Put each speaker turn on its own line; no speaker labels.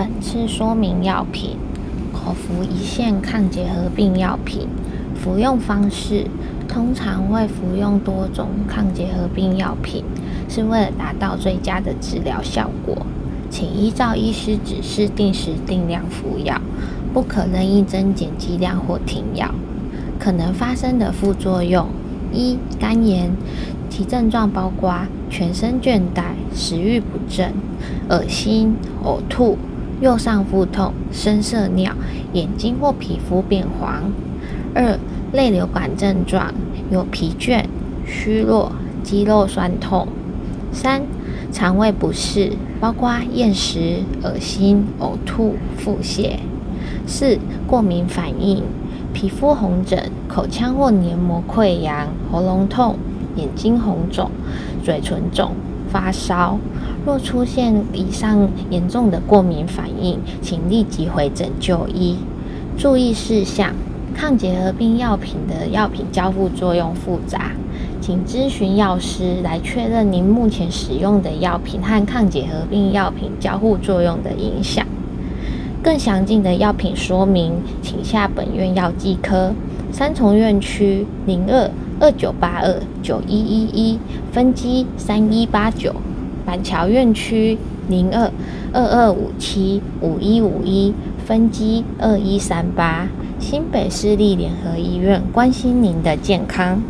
本次说明药品：口服一线抗结核病药品，服用方式通常会服用多种抗结核病药品，是为了达到最佳的治疗效果。请依照医师指示定时定量服药，不可任意增减剂量或停药。可能发生的副作用：一、肝炎，其症状包括全身倦怠、食欲不振、恶心、呕吐、右上腹痛、深色尿、眼睛或皮肤变黄；二、类流感症状有疲倦、虚弱、肌肉酸痛；三、肠胃不适，包括厌食、恶心、呕吐、腹泻；四、过敏反应。皮肤红疹、口腔或黏膜溃疡、喉咙痛、眼睛红肿、嘴唇肿、发烧。若出现以上严重的过敏反应，请立即回诊就医。注意事项：抗结核病药品的药品交互作用复杂，请咨询药师来确认您目前使用的药品和抗结核病药品交互作用的影响。更详尽的药品说明，请下本院药剂科三重院区零二二九八二九一一一分机三一八九，板桥院区零二二二五七五一五一分机二一三八，新北市立联合医院关心您的健康。